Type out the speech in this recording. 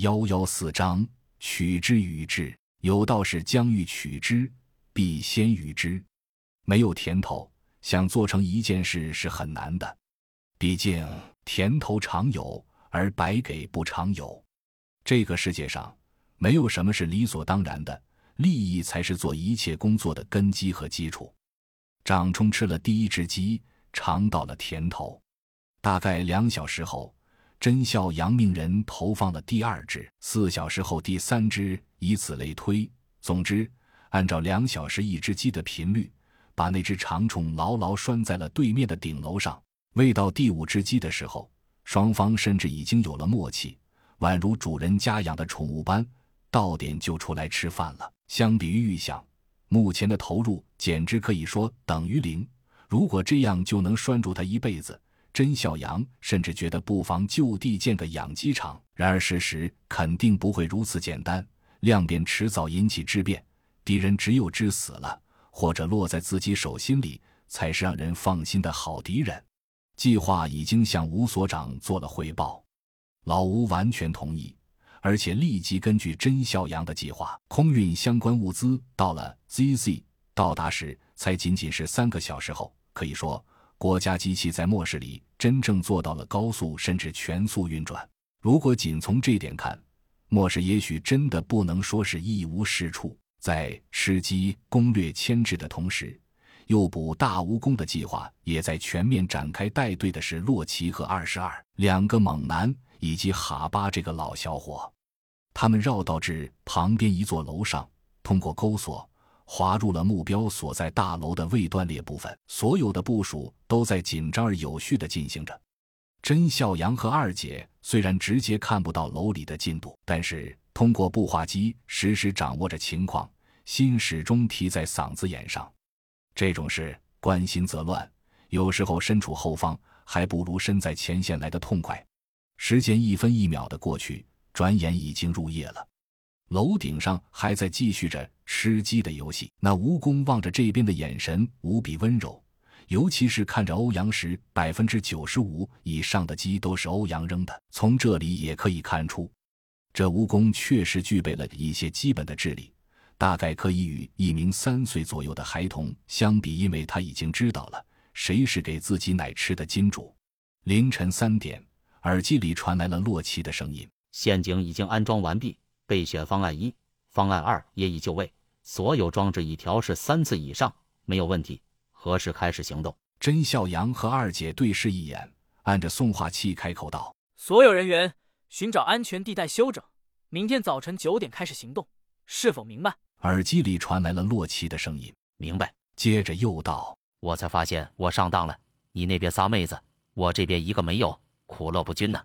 幺幺四章，取之与之。有道是将欲取之，必先予之。没有甜头，想做成一件事是很难的。毕竟甜头常有，而白给不常有。这个世界上没有什么是理所当然的，利益才是做一切工作的根基和基础。长冲吃了第一只鸡，尝到了甜头。大概两小时后。真孝阳命人投放了第二只，四小时后第三只，以此类推。总之，按照两小时一只鸡的频率，把那只长虫牢牢拴在了对面的顶楼上。喂到第五只鸡的时候，双方甚至已经有了默契，宛如主人家养的宠物般，到点就出来吃饭了。相比于预想，目前的投入简直可以说等于零。如果这样就能拴住它一辈子。甄孝阳甚至觉得不妨就地建个养鸡场，然而事实肯定不会如此简单，量变迟早引起质变，敌人只有致死了，或者落在自己手心里，才是让人放心的好敌人。计划已经向吴所长做了汇报，老吴完全同意，而且立即根据甄孝阳的计划，空运相关物资到了 ZZ，到达时才仅仅是三个小时后，可以说。国家机器在末世里真正做到了高速甚至全速运转。如果仅从这点看，末世也许真的不能说是一无是处。在吃鸡攻略牵制的同时，诱捕大蜈蚣的计划也在全面展开。带队的是洛奇和二十二两个猛男，以及哈巴这个老小伙。他们绕道至旁边一座楼上，通过钩索。滑入了目标所在大楼的未断裂部分，所有的部署都在紧张而有序地进行着。甄孝阳和二姐虽然直接看不到楼里的进度，但是通过步话机实时掌握着情况，心始终提在嗓子眼上。这种事关心则乱，有时候身处后方还不如身在前线来的痛快。时间一分一秒的过去，转眼已经入夜了。楼顶上还在继续着吃鸡的游戏，那蜈蚣望着这边的眼神无比温柔，尤其是看着欧阳时，百分之九十五以上的鸡都是欧阳扔的。从这里也可以看出，这蜈蚣确实具备了一些基本的智力，大概可以与一名三岁左右的孩童相比，因为他已经知道了谁是给自己奶吃的金主。凌晨三点，耳机里传来了洛奇的声音：“陷阱已经安装完毕。”备选方案一，方案二也已就位，所有装置已调试三次以上，没有问题。何时开始行动？甄孝阳和二姐对视一眼，按着送话器开口道：“所有人员寻找安全地带休整，明天早晨九点开始行动，是否明白？”耳机里传来了洛奇的声音：“明白。”接着又道：“我才发现我上当了，你那边仨妹子，我这边一个没有，苦乐不均呢。”